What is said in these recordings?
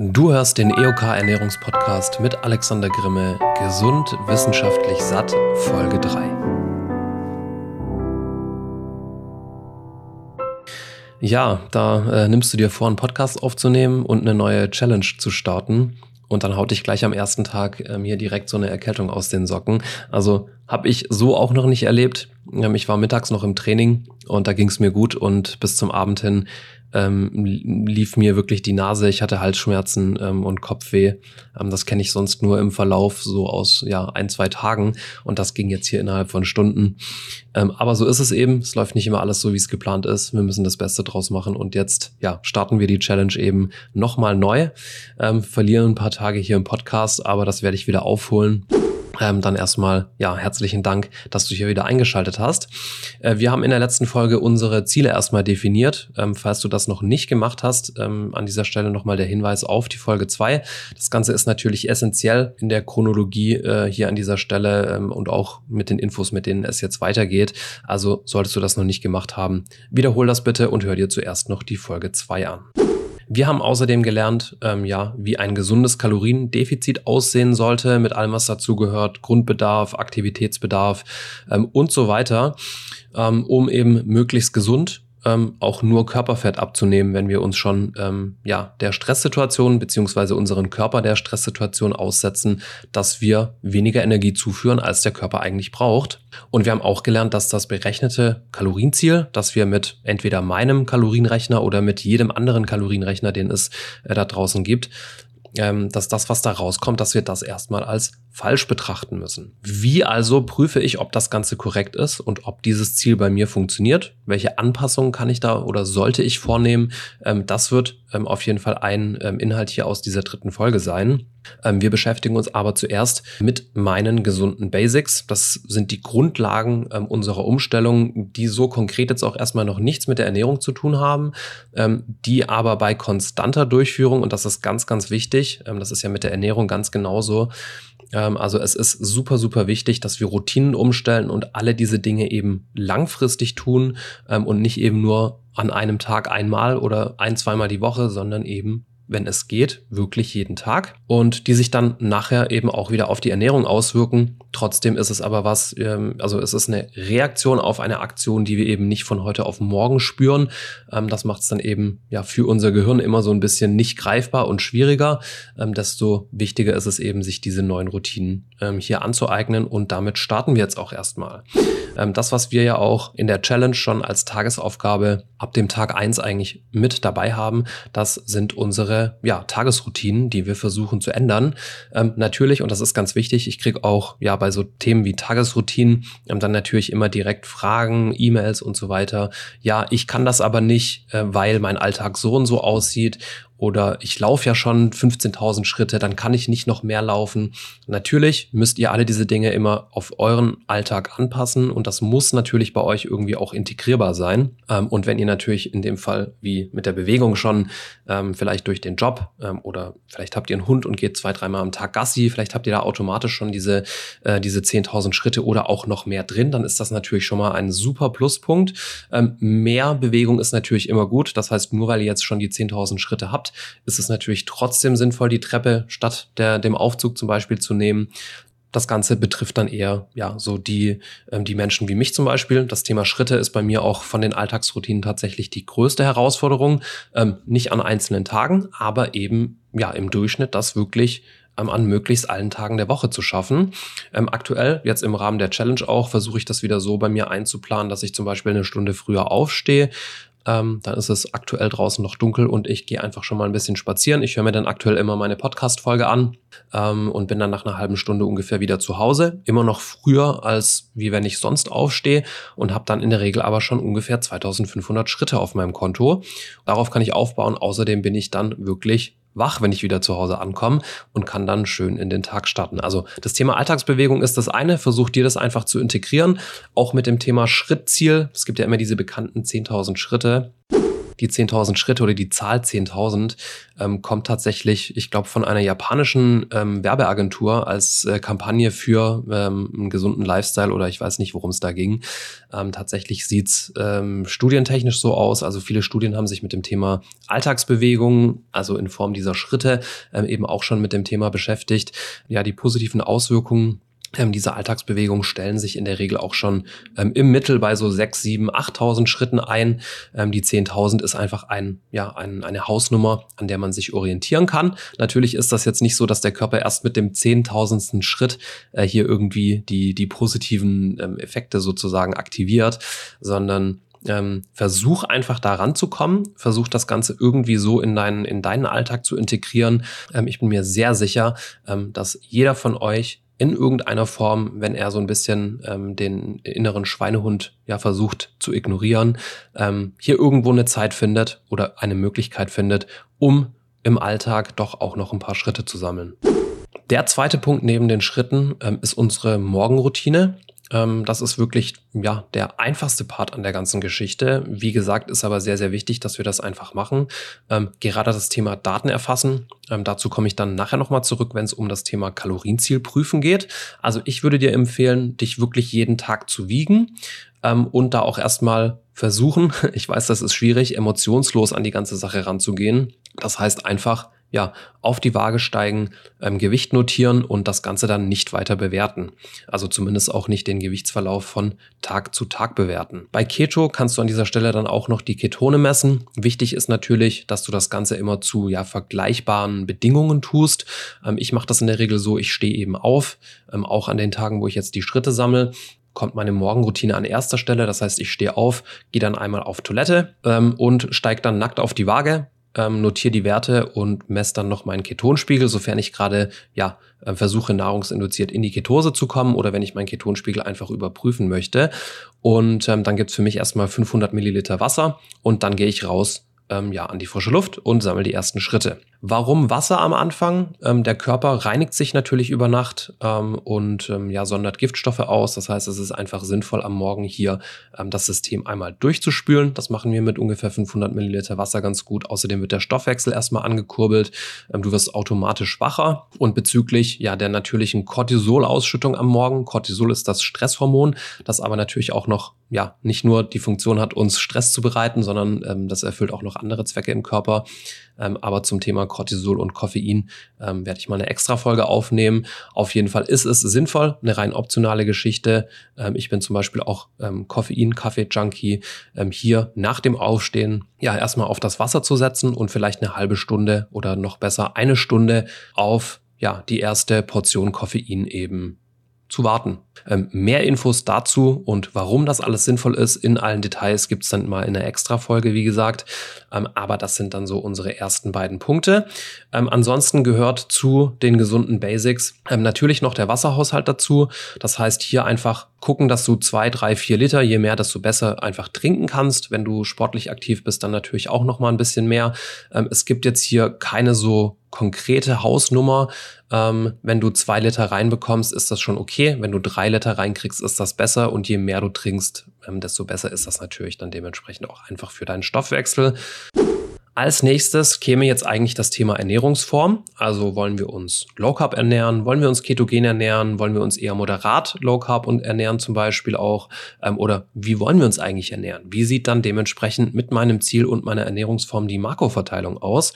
Du hörst den EOK Ernährungspodcast mit Alexander Grimme, gesund, wissenschaftlich satt, Folge 3. Ja, da äh, nimmst du dir vor, einen Podcast aufzunehmen und eine neue Challenge zu starten. Und dann haut dich gleich am ersten Tag ähm, hier direkt so eine Erkältung aus den Socken. Also habe ich so auch noch nicht erlebt. Ähm, ich war mittags noch im Training und da ging es mir gut und bis zum Abend hin ähm, lief mir wirklich die Nase. Ich hatte Halsschmerzen ähm, und Kopfweh. Ähm, das kenne ich sonst nur im Verlauf so aus ja ein zwei Tagen und das ging jetzt hier innerhalb von Stunden. Ähm, aber so ist es eben. Es läuft nicht immer alles so, wie es geplant ist. Wir müssen das Beste draus machen und jetzt ja starten wir die Challenge eben nochmal neu. Ähm, verlieren ein paar Tage hier im Podcast, aber das werde ich wieder aufholen. Ähm, dann erstmal, ja, herzlichen Dank, dass du hier wieder eingeschaltet hast. Äh, wir haben in der letzten Folge unsere Ziele erstmal definiert. Ähm, falls du das noch nicht gemacht hast, ähm, an dieser Stelle nochmal der Hinweis auf die Folge zwei. Das Ganze ist natürlich essentiell in der Chronologie äh, hier an dieser Stelle ähm, und auch mit den Infos, mit denen es jetzt weitergeht. Also solltest du das noch nicht gemacht haben, wiederhol das bitte und hör dir zuerst noch die Folge zwei an. Wir haben außerdem gelernt, ähm, ja, wie ein gesundes Kaloriendefizit aussehen sollte, mit allem, was dazugehört, Grundbedarf, Aktivitätsbedarf ähm, und so weiter, ähm, um eben möglichst gesund ähm, auch nur Körperfett abzunehmen, wenn wir uns schon ähm, ja, der Stresssituation beziehungsweise unseren Körper der Stresssituation aussetzen, dass wir weniger Energie zuführen, als der Körper eigentlich braucht. Und wir haben auch gelernt, dass das berechnete Kalorienziel, das wir mit entweder meinem Kalorienrechner oder mit jedem anderen Kalorienrechner, den es äh, da draußen gibt, ähm, dass das, was da rauskommt, dass wir das erstmal als falsch betrachten müssen. Wie also prüfe ich, ob das Ganze korrekt ist und ob dieses Ziel bei mir funktioniert? Welche Anpassungen kann ich da oder sollte ich vornehmen? Ähm, das wird ähm, auf jeden Fall ein ähm, Inhalt hier aus dieser dritten Folge sein. Ähm, wir beschäftigen uns aber zuerst mit meinen gesunden Basics. Das sind die Grundlagen ähm, unserer Umstellung, die so konkret jetzt auch erstmal noch nichts mit der Ernährung zu tun haben, ähm, die aber bei konstanter Durchführung, und das ist ganz, ganz wichtig, das ist ja mit der Ernährung ganz genauso, also es ist super, super wichtig, dass wir Routinen umstellen und alle diese Dinge eben langfristig tun und nicht eben nur an einem Tag einmal oder ein, zweimal die Woche, sondern eben wenn es geht, wirklich jeden Tag und die sich dann nachher eben auch wieder auf die Ernährung auswirken. Trotzdem ist es aber was, ähm, also es ist eine Reaktion auf eine Aktion, die wir eben nicht von heute auf morgen spüren. Ähm, das macht es dann eben ja für unser Gehirn immer so ein bisschen nicht greifbar und schwieriger. Ähm, desto wichtiger ist es eben, sich diese neuen Routinen hier anzueignen und damit starten wir jetzt auch erstmal. das, was wir ja auch in der Challenge schon als Tagesaufgabe ab dem Tag eins eigentlich mit dabei haben, das sind unsere ja, Tagesroutinen, die wir versuchen zu ändern. Ähm, natürlich, und das ist ganz wichtig, ich kriege auch ja bei so Themen wie Tagesroutinen ähm, dann natürlich immer direkt Fragen, E-Mails und so weiter. Ja, ich kann das aber nicht, äh, weil mein Alltag so und so aussieht oder ich laufe ja schon 15.000 Schritte, dann kann ich nicht noch mehr laufen. Natürlich müsst ihr alle diese Dinge immer auf euren Alltag anpassen und das muss natürlich bei euch irgendwie auch integrierbar sein. Ähm, und wenn ihr natürlich in dem Fall wie mit der Bewegung schon ähm, vielleicht durch den Job ähm, oder vielleicht habt ihr einen Hund und geht zwei, dreimal am Tag Gassi, vielleicht habt ihr da automatisch schon diese, äh, diese 10.000 Schritte oder auch noch mehr drin, dann ist das natürlich schon mal ein super Pluspunkt. mehr Bewegung ist natürlich immer gut. Das heißt, nur weil ihr jetzt schon die 10.000 Schritte habt, ist es natürlich trotzdem sinnvoll, die Treppe statt der, dem Aufzug zum Beispiel zu nehmen. Das Ganze betrifft dann eher ja so die ähm, die Menschen wie mich zum Beispiel. Das Thema Schritte ist bei mir auch von den Alltagsroutinen tatsächlich die größte Herausforderung. Ähm, nicht an einzelnen Tagen, aber eben ja im Durchschnitt das wirklich ähm, an möglichst allen Tagen der Woche zu schaffen. Ähm, aktuell, jetzt im Rahmen der Challenge auch, versuche ich das wieder so bei mir einzuplanen, dass ich zum Beispiel eine Stunde früher aufstehe, ähm, dann ist es aktuell draußen noch dunkel und ich gehe einfach schon mal ein bisschen spazieren. Ich höre mir dann aktuell immer meine Podcast-Folge an ähm, und bin dann nach einer halben Stunde ungefähr wieder zu Hause. Immer noch früher, als wie wenn ich sonst aufstehe und habe dann in der Regel aber schon ungefähr 2500 Schritte auf meinem Konto. Darauf kann ich aufbauen. Außerdem bin ich dann wirklich wach, wenn ich wieder zu Hause ankomme und kann dann schön in den Tag starten. Also das Thema Alltagsbewegung ist das eine. Versucht dir das einfach zu integrieren. Auch mit dem Thema Schrittziel. Es gibt ja immer diese bekannten 10.000 Schritte. Die 10.000 Schritte oder die Zahl 10.000 ähm, kommt tatsächlich, ich glaube, von einer japanischen ähm, Werbeagentur als äh, Kampagne für ähm, einen gesunden Lifestyle oder ich weiß nicht, worum es da ging. Ähm, tatsächlich sieht's ähm, studientechnisch so aus. Also viele Studien haben sich mit dem Thema Alltagsbewegung, also in Form dieser Schritte, ähm, eben auch schon mit dem Thema beschäftigt. Ja, die positiven Auswirkungen ähm, diese Alltagsbewegungen stellen sich in der Regel auch schon ähm, im Mittel bei so 6, 7, 8.000 Schritten ein. Ähm, die 10.000 ist einfach ein, ja, ein, eine Hausnummer, an der man sich orientieren kann. Natürlich ist das jetzt nicht so, dass der Körper erst mit dem 10.000. Schritt äh, hier irgendwie die, die positiven ähm, Effekte sozusagen aktiviert, sondern ähm, versuch einfach da ranzukommen, versuch das Ganze irgendwie so in deinen, in deinen Alltag zu integrieren. Ähm, ich bin mir sehr sicher, ähm, dass jeder von euch in irgendeiner Form, wenn er so ein bisschen ähm, den inneren Schweinehund ja versucht zu ignorieren, ähm, hier irgendwo eine Zeit findet oder eine Möglichkeit findet, um im Alltag doch auch noch ein paar Schritte zu sammeln. Der zweite Punkt neben den Schritten ähm, ist unsere Morgenroutine. Ähm, das ist wirklich ja der einfachste Part an der ganzen Geschichte. Wie gesagt, ist aber sehr, sehr wichtig, dass wir das einfach machen. Ähm, gerade das Thema Daten erfassen. Ähm, dazu komme ich dann nachher nochmal zurück, wenn es um das Thema Kalorienziel prüfen geht. Also ich würde dir empfehlen, dich wirklich jeden Tag zu wiegen ähm, und da auch erstmal versuchen, ich weiß, das ist schwierig, emotionslos an die ganze Sache ranzugehen. Das heißt einfach, ja, auf die Waage steigen, ähm, Gewicht notieren und das Ganze dann nicht weiter bewerten. Also zumindest auch nicht den Gewichtsverlauf von Tag zu Tag bewerten. Bei Keto kannst du an dieser Stelle dann auch noch die Ketone messen. Wichtig ist natürlich, dass du das Ganze immer zu ja, vergleichbaren Bedingungen tust. Ähm, ich mache das in der Regel so, ich stehe eben auf, ähm, auch an den Tagen, wo ich jetzt die Schritte sammle kommt meine Morgenroutine an erster Stelle. Das heißt, ich stehe auf, gehe dann einmal auf Toilette ähm, und steige dann nackt auf die Waage, ähm, notiere die Werte und messe dann noch meinen Ketonspiegel, sofern ich gerade ja äh, versuche nahrungsinduziert in die Ketose zu kommen oder wenn ich meinen Ketonspiegel einfach überprüfen möchte. Und ähm, dann gibt's für mich erstmal 500 Milliliter Wasser und dann gehe ich raus ähm, ja, an die frische Luft und sammle die ersten Schritte. Warum Wasser am Anfang? Ähm, der Körper reinigt sich natürlich über Nacht ähm, und ähm, ja, sondert Giftstoffe aus. Das heißt, es ist einfach sinnvoll, am Morgen hier ähm, das System einmal durchzuspülen. Das machen wir mit ungefähr 500 Milliliter Wasser ganz gut. Außerdem wird der Stoffwechsel erstmal angekurbelt. Ähm, du wirst automatisch wacher. Und bezüglich ja, der natürlichen Cortisolausschüttung am Morgen, Cortisol ist das Stresshormon, das aber natürlich auch noch ja, nicht nur die Funktion hat, uns Stress zu bereiten, sondern ähm, das erfüllt auch noch andere Zwecke im Körper. Ähm, aber zum Thema Cortisol und Koffein ähm, werde ich mal eine extra Folge aufnehmen. Auf jeden Fall ist es sinnvoll, eine rein optionale Geschichte. Ähm, ich bin zum Beispiel auch Koffein-Kaffee-Junkie. Ähm, hier nach dem Aufstehen ja erstmal auf das Wasser zu setzen und vielleicht eine halbe Stunde oder noch besser eine Stunde auf ja die erste Portion Koffein eben zu warten. Ähm, mehr Infos dazu und warum das alles sinnvoll ist in allen Details gibt's dann mal in einer Extra-Folge, wie gesagt. Ähm, aber das sind dann so unsere ersten beiden Punkte. Ähm, ansonsten gehört zu den gesunden Basics ähm, natürlich noch der Wasserhaushalt dazu. Das heißt, hier einfach gucken, dass du zwei, drei, vier Liter, je mehr, desto besser einfach trinken kannst. Wenn du sportlich aktiv bist, dann natürlich auch noch mal ein bisschen mehr. Ähm, es gibt jetzt hier keine so konkrete Hausnummer. Ähm, wenn du zwei Liter reinbekommst, ist das schon okay. Wenn du drei Liter reinkriegst, ist das besser. Und je mehr du trinkst, ähm, desto besser ist das natürlich dann dementsprechend auch einfach für deinen Stoffwechsel. Als nächstes käme jetzt eigentlich das Thema Ernährungsform. Also wollen wir uns Low Carb ernähren, wollen wir uns ketogen ernähren, wollen wir uns eher moderat Low Carb und ernähren zum Beispiel auch, ähm, oder wie wollen wir uns eigentlich ernähren? Wie sieht dann dementsprechend mit meinem Ziel und meiner Ernährungsform die Makroverteilung aus?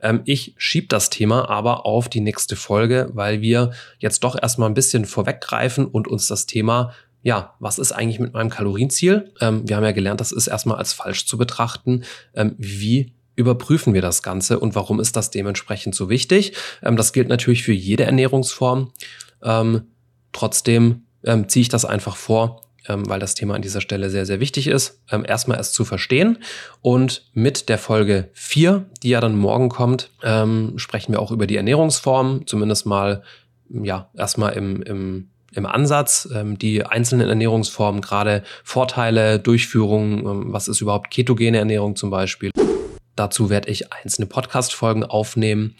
Ähm, ich schieb das Thema aber auf die nächste Folge, weil wir jetzt doch erstmal ein bisschen vorweggreifen und uns das Thema ja, was ist eigentlich mit meinem Kalorienziel? Ähm, wir haben ja gelernt, das ist erstmal als falsch zu betrachten. Ähm, wie überprüfen wir das Ganze und warum ist das dementsprechend so wichtig? Ähm, das gilt natürlich für jede Ernährungsform. Ähm, trotzdem ähm, ziehe ich das einfach vor, ähm, weil das Thema an dieser Stelle sehr, sehr wichtig ist. Ähm, erstmal es zu verstehen und mit der Folge 4, die ja dann morgen kommt, ähm, sprechen wir auch über die Ernährungsform, zumindest mal, ja, erstmal im, im im Ansatz, ähm, die einzelnen Ernährungsformen, gerade Vorteile, Durchführung, ähm, was ist überhaupt ketogene Ernährung zum Beispiel. Dazu werde ich einzelne Podcast-Folgen aufnehmen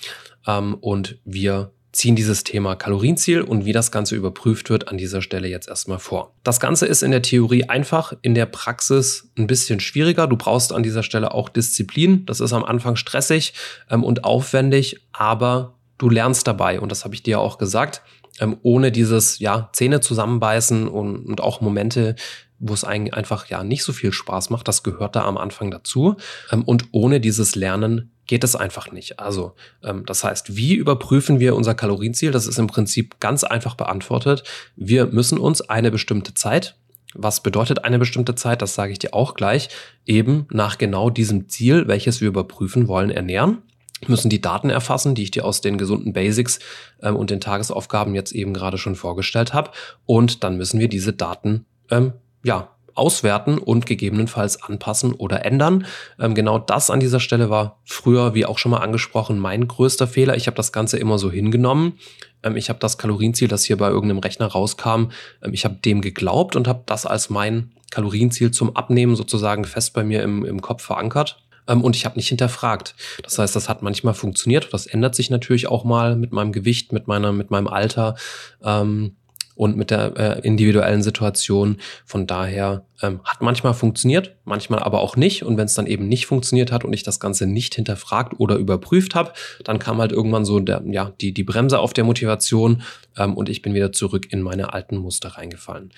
ähm, und wir ziehen dieses Thema Kalorienziel und wie das Ganze überprüft wird an dieser Stelle jetzt erstmal vor. Das Ganze ist in der Theorie einfach, in der Praxis ein bisschen schwieriger. Du brauchst an dieser Stelle auch Disziplin. Das ist am Anfang stressig ähm, und aufwendig, aber du lernst dabei und das habe ich dir auch gesagt. Ähm, ohne dieses ja Zähne zusammenbeißen und, und auch Momente, wo es eigentlich einfach ja nicht so viel Spaß macht, das gehört da am Anfang dazu. Ähm, und ohne dieses Lernen geht es einfach nicht. Also, ähm, das heißt, wie überprüfen wir unser Kalorienziel? Das ist im Prinzip ganz einfach beantwortet. Wir müssen uns eine bestimmte Zeit, was bedeutet eine bestimmte Zeit? Das sage ich dir auch gleich. Eben nach genau diesem Ziel, welches wir überprüfen wollen, ernähren müssen die Daten erfassen, die ich dir aus den gesunden Basics ähm, und den Tagesaufgaben jetzt eben gerade schon vorgestellt habe. Und dann müssen wir diese Daten ähm, ja auswerten und gegebenenfalls anpassen oder ändern. Ähm, genau das an dieser Stelle war früher, wie auch schon mal angesprochen, mein größter Fehler. Ich habe das Ganze immer so hingenommen. Ähm, ich habe das Kalorienziel, das hier bei irgendeinem Rechner rauskam, ähm, ich habe dem geglaubt und habe das als mein Kalorienziel zum Abnehmen sozusagen fest bei mir im, im Kopf verankert ähm, und ich habe nicht hinterfragt. Das heißt, das hat manchmal funktioniert. Das ändert sich natürlich auch mal mit meinem Gewicht, mit meiner, mit meinem Alter. Ähm, und mit der äh, individuellen Situation. Von daher ähm, hat manchmal funktioniert, manchmal aber auch nicht. Und wenn es dann eben nicht funktioniert hat und ich das Ganze nicht hinterfragt oder überprüft habe, dann kam halt irgendwann so der, ja, die, die Bremse auf der Motivation ähm, und ich bin wieder zurück in meine alten Muster reingefallen.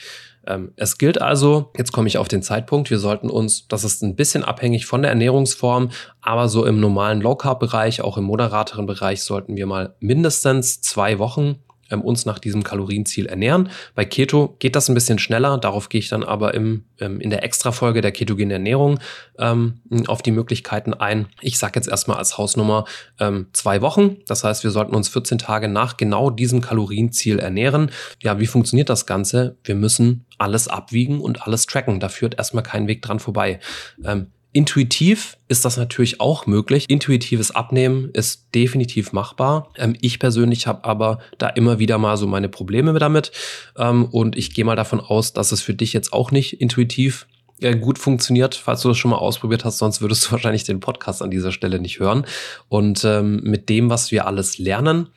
Ähm, es gilt also, jetzt komme ich auf den Zeitpunkt, wir sollten uns, das ist ein bisschen abhängig von der Ernährungsform, aber so im normalen Low-Carb-Bereich, auch im moderateren Bereich, sollten wir mal mindestens zwei Wochen ähm, uns nach diesem Kalorienziel ernähren. Bei Keto geht das ein bisschen schneller, darauf gehe ich dann aber im, ähm, in der Extra-Folge der ketogenen Ernährung ähm, auf die Möglichkeiten ein. Ich sage jetzt erstmal als Hausnummer ähm, zwei Wochen. Das heißt, wir sollten uns 14 Tage nach genau diesem Kalorienziel ernähren. Ja, wie funktioniert das Ganze? Wir müssen alles abwiegen und alles tracken. Da führt erstmal kein Weg dran vorbei. Ähm, Intuitiv ist das natürlich auch möglich. Intuitives Abnehmen ist definitiv machbar. Ähm, ich persönlich habe aber da immer wieder mal so meine Probleme damit. Ähm, und ich gehe mal davon aus, dass es für dich jetzt auch nicht intuitiv äh, gut funktioniert, falls du das schon mal ausprobiert hast, sonst würdest du wahrscheinlich den Podcast an dieser Stelle nicht hören. Und ähm, mit dem, was wir alles lernen,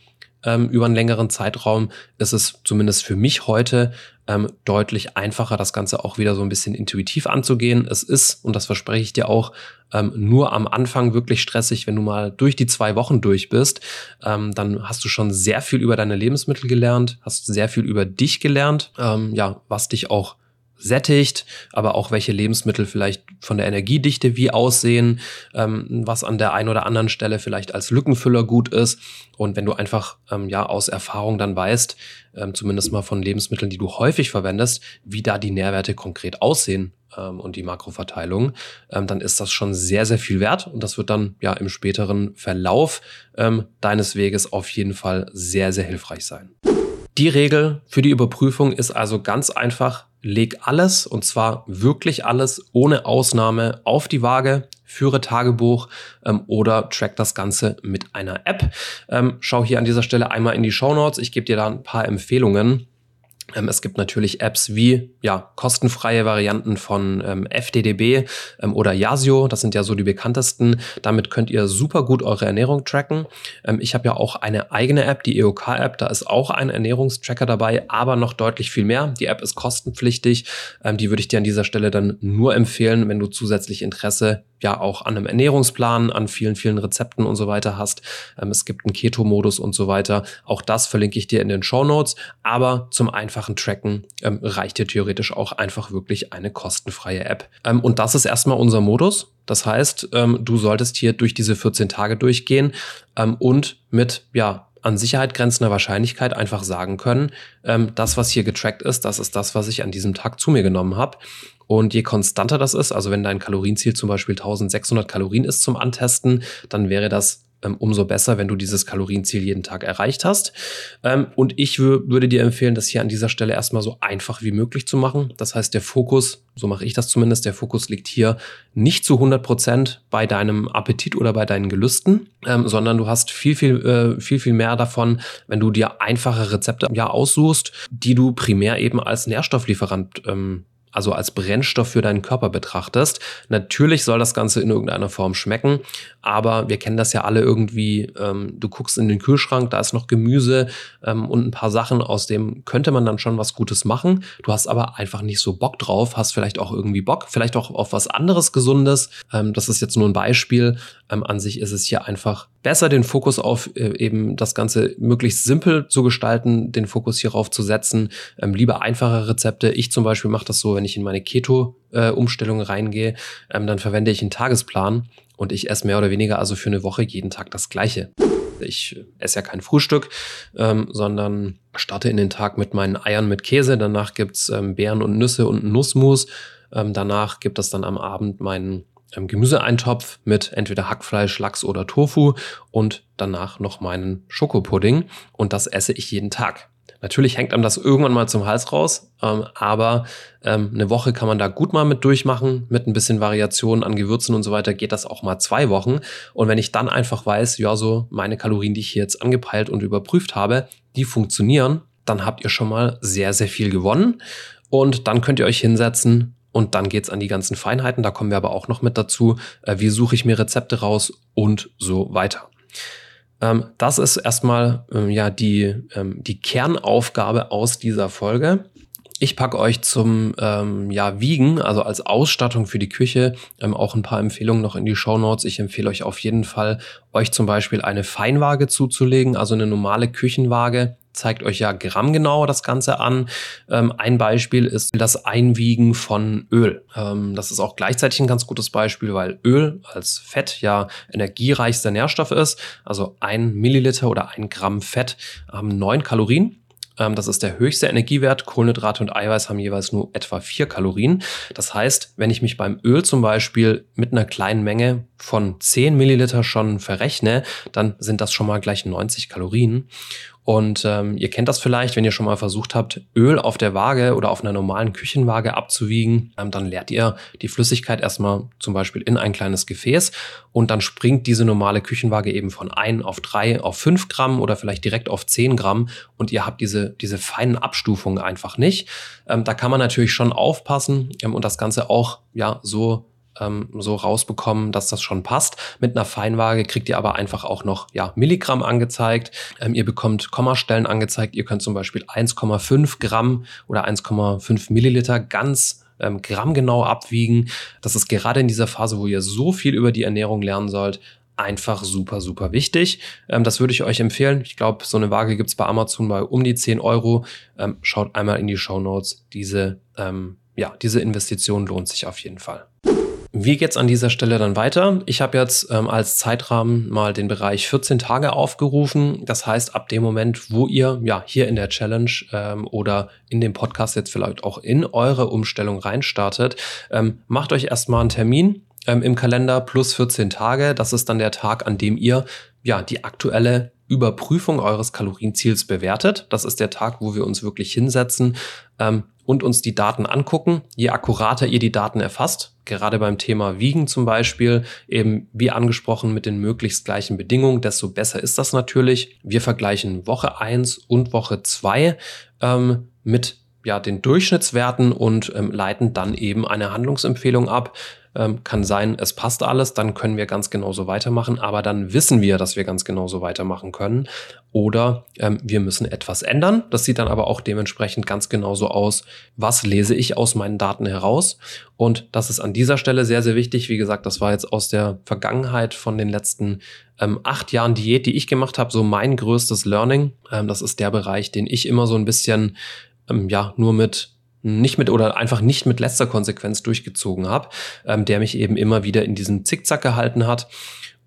ähm, über einen längeren Zeitraum ist es zumindest für mich heute ähm, deutlich einfacher, das Ganze auch wieder so ein bisschen intuitiv anzugehen. Es ist, und das verspreche ich dir auch, ähm, nur am Anfang wirklich stressig, wenn du mal durch die zwei Wochen durch bist. Ähm, dann hast du schon sehr viel über deine Lebensmittel gelernt, hast sehr viel über dich gelernt, ähm, ja, was dich auch sättigt, aber auch welche Lebensmittel vielleicht von der Energiedichte wie aussehen, ähm, was an der einen oder anderen Stelle vielleicht als Lückenfüller gut ist. Und wenn du einfach ähm, ja aus Erfahrung dann weißt, ähm, zumindest mal von Lebensmitteln, die du häufig verwendest, wie da die Nährwerte konkret aussehen ähm, und die Makroverteilung, ähm, dann ist das schon sehr, sehr viel wert. Und das wird dann ja im späteren Verlauf ähm, deines Weges auf jeden Fall sehr, sehr hilfreich sein. Die Regel für die Überprüfung ist also ganz einfach, leg alles und zwar wirklich alles ohne Ausnahme auf die Waage, führe Tagebuch ähm, oder track das Ganze mit einer App. Ähm, schau hier an dieser Stelle einmal in die Show Notes. Ich gebe dir da ein paar Empfehlungen es gibt natürlich Apps wie ja, kostenfreie Varianten von ähm, FDDB ähm, oder Yasio. Das sind ja so die bekanntesten. Damit könnt ihr super gut eure Ernährung tracken. Ähm, ich habe ja auch eine eigene App, die EOK-App. Da ist auch ein Ernährungstracker dabei, aber noch deutlich viel mehr. Die App ist kostenpflichtig. Ähm, die würde ich dir an dieser Stelle dann nur empfehlen, wenn du zusätzlich Interesse ja auch an einem Ernährungsplan, an vielen, vielen Rezepten und so weiter hast. Ähm, es gibt einen Keto-Modus und so weiter. Auch das verlinke ich dir in den Show Notes. Aber zum einfachen Tracken ähm, reicht dir theoretisch auch einfach wirklich eine kostenfreie App. Ähm, und das ist erstmal unser Modus. Das heißt, ähm, du solltest hier durch diese 14 Tage durchgehen ähm, und mit, ja, an Sicherheit grenzender Wahrscheinlichkeit einfach sagen können, ähm, das, was hier getrackt ist, das ist das, was ich an diesem Tag zu mir genommen habe. Und je konstanter das ist, also wenn dein Kalorienziel zum Beispiel 1600 Kalorien ist zum Antesten, dann wäre das ähm, umso besser, wenn du dieses Kalorienziel jeden Tag erreicht hast. Ähm, und ich würde dir empfehlen, das hier an dieser Stelle erstmal so einfach wie möglich zu machen. Das heißt, der Fokus, so mache ich das zumindest, der Fokus liegt hier nicht zu 100 Prozent bei deinem Appetit oder bei deinen Gelüsten, ähm, sondern du hast viel, viel, äh, viel, viel mehr davon, wenn du dir einfache Rezepte ja aussuchst, die du primär eben als Nährstofflieferant also als Brennstoff für deinen Körper betrachtest. Natürlich soll das Ganze in irgendeiner Form schmecken, aber wir kennen das ja alle irgendwie. Ähm, du guckst in den Kühlschrank, da ist noch Gemüse ähm, und ein paar Sachen, aus dem könnte man dann schon was Gutes machen. Du hast aber einfach nicht so Bock drauf, hast vielleicht auch irgendwie Bock, vielleicht auch auf was anderes Gesundes. Ähm, das ist jetzt nur ein Beispiel. Ähm, an sich ist es hier einfach besser, den Fokus auf äh, eben das Ganze möglichst simpel zu gestalten, den Fokus hierauf zu setzen. Ähm, lieber einfache Rezepte. Ich zum Beispiel mache das so, wenn ich in meine Keto-Umstellung äh, reingehe, ähm, dann verwende ich einen Tagesplan und ich esse mehr oder weniger also für eine Woche jeden Tag das Gleiche. Ich esse ja kein Frühstück, ähm, sondern starte in den Tag mit meinen Eiern mit Käse. Danach gibt's ähm, Beeren und Nüsse und Nussmus. Ähm, danach gibt es dann am Abend meinen ähm, Gemüseeintopf mit entweder Hackfleisch, Lachs oder Tofu und danach noch meinen Schokopudding. Und das esse ich jeden Tag. Natürlich hängt einem das irgendwann mal zum Hals raus, ähm, aber ähm, eine Woche kann man da gut mal mit durchmachen. Mit ein bisschen Variation an Gewürzen und so weiter geht das auch mal zwei Wochen. Und wenn ich dann einfach weiß, ja, so meine Kalorien, die ich hier jetzt angepeilt und überprüft habe, die funktionieren, dann habt ihr schon mal sehr, sehr viel gewonnen. Und dann könnt ihr euch hinsetzen und dann geht's an die ganzen Feinheiten. Da kommen wir aber auch noch mit dazu. Äh, wie suche ich mir Rezepte raus und so weiter. Ähm, das ist erstmal ähm, ja die, ähm, die Kernaufgabe aus dieser Folge. Ich packe euch zum ähm, ja, Wiegen, also als Ausstattung für die Küche, ähm, auch ein paar Empfehlungen noch in die Show Notes. Ich empfehle euch auf jeden Fall, euch zum Beispiel eine Feinwaage zuzulegen, also eine normale Küchenwaage zeigt euch ja grammgenau das Ganze an. Ähm, ein Beispiel ist das Einwiegen von Öl. Ähm, das ist auch gleichzeitig ein ganz gutes Beispiel, weil Öl als Fett ja energiereichster Nährstoff ist. Also ein Milliliter oder ein Gramm Fett haben neun Kalorien. Ähm, das ist der höchste Energiewert. Kohlenhydrate und Eiweiß haben jeweils nur etwa vier Kalorien. Das heißt, wenn ich mich beim Öl zum Beispiel mit einer kleinen Menge von 10 Milliliter schon verrechne, dann sind das schon mal gleich 90 Kalorien. Und ähm, ihr kennt das vielleicht, wenn ihr schon mal versucht habt, Öl auf der Waage oder auf einer normalen Küchenwaage abzuwiegen, ähm, dann leert ihr die Flüssigkeit erstmal zum Beispiel in ein kleines Gefäß und dann springt diese normale Küchenwaage eben von ein auf drei auf fünf Gramm oder vielleicht direkt auf zehn Gramm und ihr habt diese, diese feinen Abstufungen einfach nicht. Ähm, da kann man natürlich schon aufpassen ähm, und das Ganze auch ja so ähm, so rausbekommen, dass das schon passt. Mit einer Feinwaage kriegt ihr aber einfach auch noch ja, Milligramm angezeigt. Ähm, ihr bekommt Kommastellen angezeigt. Ihr könnt zum Beispiel 1,5 Gramm oder 1,5 Milliliter ganz ähm, grammgenau abwiegen. Das ist gerade in dieser Phase, wo ihr so viel über die Ernährung lernen sollt, einfach super, super wichtig. Ähm, das würde ich euch empfehlen. Ich glaube, so eine Waage gibt's bei Amazon bei um die 10 Euro. Ähm, schaut einmal in die Show Notes. Diese, ähm, ja, diese Investition lohnt sich auf jeden Fall. Wie geht's an dieser Stelle dann weiter? Ich habe jetzt ähm, als Zeitrahmen mal den Bereich 14 Tage aufgerufen. Das heißt, ab dem Moment, wo ihr ja hier in der Challenge ähm, oder in dem Podcast jetzt vielleicht auch in eure Umstellung reinstartet, ähm, macht euch erstmal einen Termin ähm, im Kalender plus 14 Tage. Das ist dann der Tag, an dem ihr ja die aktuelle Überprüfung eures Kalorienziels bewertet. Das ist der Tag, wo wir uns wirklich hinsetzen ähm, und uns die Daten angucken. Je akkurater ihr die Daten erfasst, gerade beim Thema Wiegen zum Beispiel, eben wie angesprochen mit den möglichst gleichen Bedingungen, desto besser ist das natürlich. Wir vergleichen Woche eins und Woche zwei ähm, mit ja, den Durchschnittswerten und ähm, leiten dann eben eine Handlungsempfehlung ab. Ähm, kann sein, es passt alles, dann können wir ganz genauso weitermachen, aber dann wissen wir, dass wir ganz genauso weitermachen können. Oder ähm, wir müssen etwas ändern. Das sieht dann aber auch dementsprechend ganz genauso aus, was lese ich aus meinen Daten heraus. Und das ist an dieser Stelle sehr, sehr wichtig. Wie gesagt, das war jetzt aus der Vergangenheit von den letzten ähm, acht Jahren Diät, die ich gemacht habe, so mein größtes Learning. Ähm, das ist der Bereich, den ich immer so ein bisschen ähm, ja nur mit nicht mit oder einfach nicht mit letzter Konsequenz durchgezogen habe, ähm, der mich eben immer wieder in diesem Zickzack gehalten hat.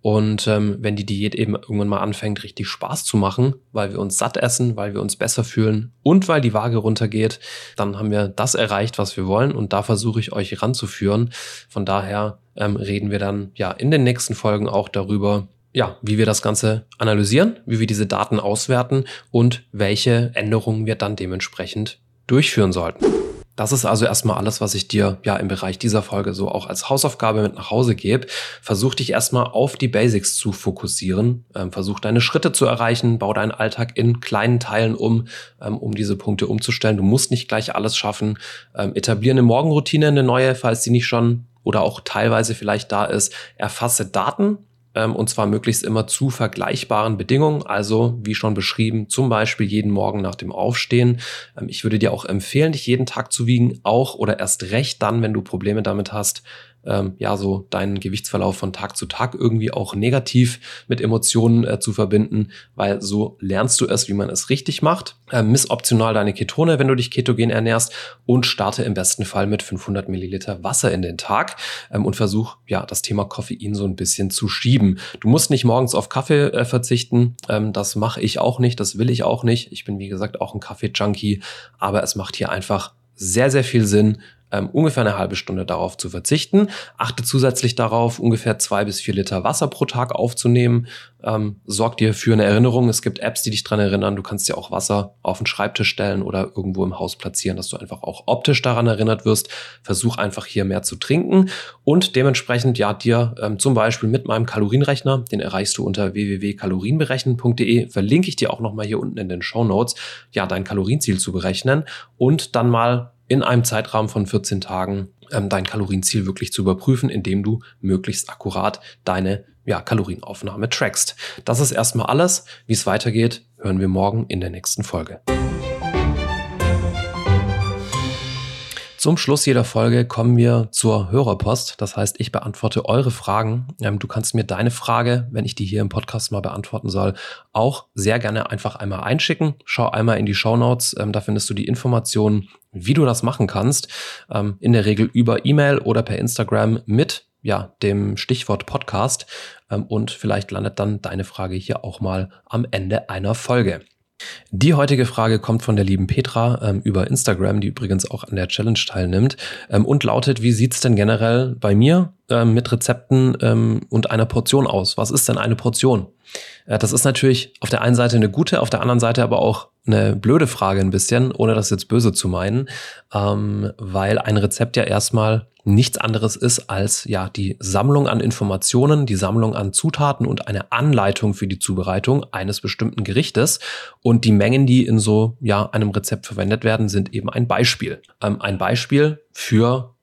Und ähm, wenn die Diät eben irgendwann mal anfängt, richtig Spaß zu machen, weil wir uns satt essen, weil wir uns besser fühlen und weil die Waage runtergeht, dann haben wir das erreicht, was wir wollen. Und da versuche ich euch ranzuführen. Von daher ähm, reden wir dann ja in den nächsten Folgen auch darüber, ja, wie wir das Ganze analysieren, wie wir diese Daten auswerten und welche Änderungen wir dann dementsprechend durchführen sollten. Das ist also erstmal alles, was ich dir ja im Bereich dieser Folge so auch als Hausaufgabe mit nach Hause gebe. Versuch dich erstmal auf die Basics zu fokussieren. Ähm, versuch deine Schritte zu erreichen. Bau deinen Alltag in kleinen Teilen um, ähm, um diese Punkte umzustellen. Du musst nicht gleich alles schaffen. Ähm, etabliere eine Morgenroutine, eine neue, falls die nicht schon oder auch teilweise vielleicht da ist. Erfasse Daten ähm, und zwar möglichst immer zu vergleichbaren Bedingungen. Also wie schon beschrieben, zum Beispiel jeden Morgen nach dem Aufstehen. Ähm, ich würde dir auch empfehlen, dich jeden Tag zu wiegen, auch oder erst recht dann, wenn du Probleme damit hast, ähm, ja, so deinen Gewichtsverlauf von Tag zu Tag irgendwie auch negativ mit Emotionen äh, zu verbinden, weil so lernst du es, wie man es richtig macht. Ähm, miss optional deine Ketone, wenn du dich ketogen ernährst und starte im besten Fall mit 500 Milliliter Wasser in den Tag ähm, und versuch, ja, das Thema Koffein so ein bisschen zu schieben. Du musst nicht morgens auf Kaffee äh, verzichten. Ähm, das mache ich auch nicht. Das will ich auch nicht. Ich bin, wie gesagt, auch ein Kaffee-Junkie, aber es macht hier einfach sehr, sehr viel Sinn, ähm, ungefähr eine halbe Stunde darauf zu verzichten. Achte zusätzlich darauf, ungefähr zwei bis vier Liter Wasser pro Tag aufzunehmen. Ähm, sorg dir für eine Erinnerung. Es gibt Apps, die dich dran erinnern. Du kannst dir auch Wasser auf den Schreibtisch stellen oder irgendwo im Haus platzieren, dass du einfach auch optisch daran erinnert wirst. Versuch einfach hier mehr zu trinken und dementsprechend ja dir ähm, zum Beispiel mit meinem Kalorienrechner, den erreichst du unter www.kalorienberechnen.de, verlinke ich dir auch nochmal hier unten in den Show Notes, ja dein Kalorienziel zu berechnen und dann mal in einem Zeitrahmen von 14 Tagen ähm, dein Kalorienziel wirklich zu überprüfen, indem du möglichst akkurat deine ja, Kalorienaufnahme trackst. Das ist erstmal alles. Wie es weitergeht, hören wir morgen in der nächsten Folge. Zum Schluss jeder Folge kommen wir zur Hörerpost. Das heißt, ich beantworte eure Fragen. Ähm, du kannst mir deine Frage, wenn ich die hier im Podcast mal beantworten soll, auch sehr gerne einfach einmal einschicken. Schau einmal in die Show Notes. Ähm, da findest du die Informationen, wie du das machen kannst. Ähm, in der Regel über E-Mail oder per Instagram mit ja, dem Stichwort Podcast. und vielleicht landet dann deine Frage hier auch mal am Ende einer Folge. Die heutige Frage kommt von der lieben Petra ähm, über Instagram, die übrigens auch an der Challenge teilnimmt ähm, und lautet, wie sieht's denn generell bei mir ähm, mit Rezepten ähm, und einer Portion aus? Was ist denn eine Portion? Äh, das ist natürlich auf der einen Seite eine gute, auf der anderen Seite aber auch eine blöde Frage ein bisschen, ohne das jetzt böse zu meinen, ähm, weil ein Rezept ja erstmal nichts anderes ist als ja die Sammlung an Informationen, die Sammlung an Zutaten und eine Anleitung für die Zubereitung eines bestimmten Gerichtes. Und die Mengen, die in so ja einem Rezept verwendet werden, sind eben ein Beispiel. Ähm, ein Beispiel für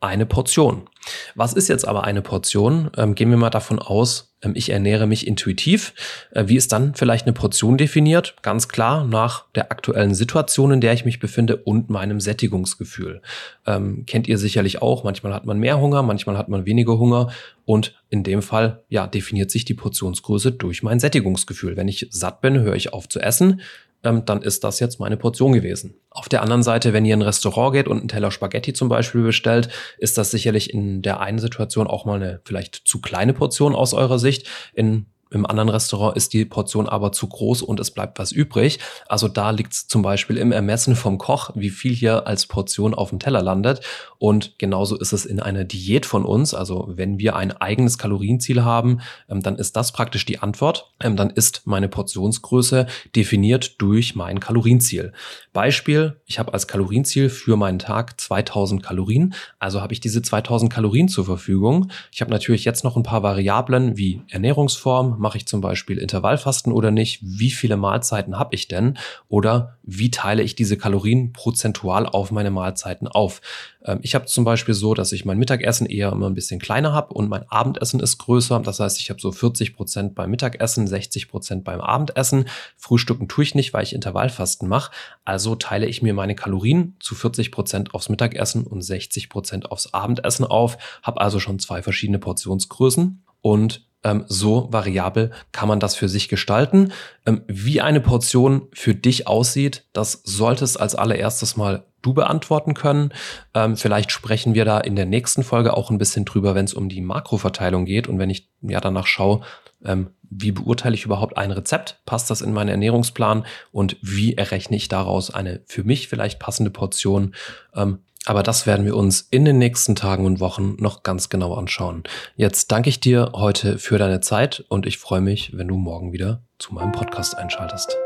eine Portion. Was ist jetzt aber eine Portion? Ähm, gehen wir mal davon aus, ich ernähre mich intuitiv. Äh, wie ist dann vielleicht eine Portion definiert? Ganz klar nach der aktuellen Situation, in der ich mich befinde und meinem Sättigungsgefühl. Ähm, kennt ihr sicherlich auch. Manchmal hat man mehr Hunger, manchmal hat man weniger Hunger. Und in dem Fall, ja, definiert sich die Portionsgröße durch mein Sättigungsgefühl. Wenn ich satt bin, höre ich auf zu essen ähm, dann ist das jetzt meine Portion gewesen. Auf der anderen Seite, wenn ihr in ein Restaurant geht und einen Teller Spaghetti zum Beispiel bestellt, ist das sicherlich in der einen Situation auch mal eine vielleicht zu kleine Portion aus eurer Sicht. In im anderen Restaurant ist die Portion aber zu groß und es bleibt was übrig. Also da liegt es zum Beispiel im Ermessen vom Koch, wie viel hier als Portion auf dem Teller landet. Und genauso ist es in einer Diät von uns. Also wenn wir ein eigenes Kalorienziel haben, ähm, dann ist das praktisch die Antwort. Ähm, dann ist meine Portionsgröße definiert durch mein Kalorienziel. Beispiel, ich habe als Kalorienziel für meinen Tag 2000 Kalorien. Also habe ich diese 2000 Kalorien zur Verfügung. Ich habe natürlich jetzt noch ein paar Variablen wie Ernährungsform, mache ich zum Beispiel Intervallfasten oder nicht, wie viele Mahlzeiten habe ich denn oder wie teile ich diese Kalorien prozentual auf meine Mahlzeiten auf. Ähm, ich habe zum Beispiel so, dass ich mein Mittagessen eher immer ein bisschen kleiner habe und mein Abendessen ist größer. Das heißt, ich habe so 40 Prozent beim Mittagessen, 60 Prozent beim Abendessen. Frühstücken tue ich nicht, weil ich Intervallfasten mache. Also teile ich mir meine Kalorien zu 40 Prozent aufs Mittagessen und 60 Prozent aufs Abendessen auf. Habe also schon zwei verschiedene Portionsgrößen und ähm, so variabel kann man das für sich gestalten. Ähm, wie eine Portion für dich aussieht, das solltest als allererstes mal du beantworten können. Ähm, vielleicht sprechen wir da in der nächsten Folge auch ein bisschen drüber, wenn es um die Makroverteilung geht und wenn ich ja danach schaue, ähm, wie beurteile ich überhaupt ein Rezept? Passt das in meinen Ernährungsplan? Und wie errechne ich daraus eine für mich vielleicht passende Portion? Aber das werden wir uns in den nächsten Tagen und Wochen noch ganz genau anschauen. Jetzt danke ich dir heute für deine Zeit und ich freue mich, wenn du morgen wieder zu meinem Podcast einschaltest.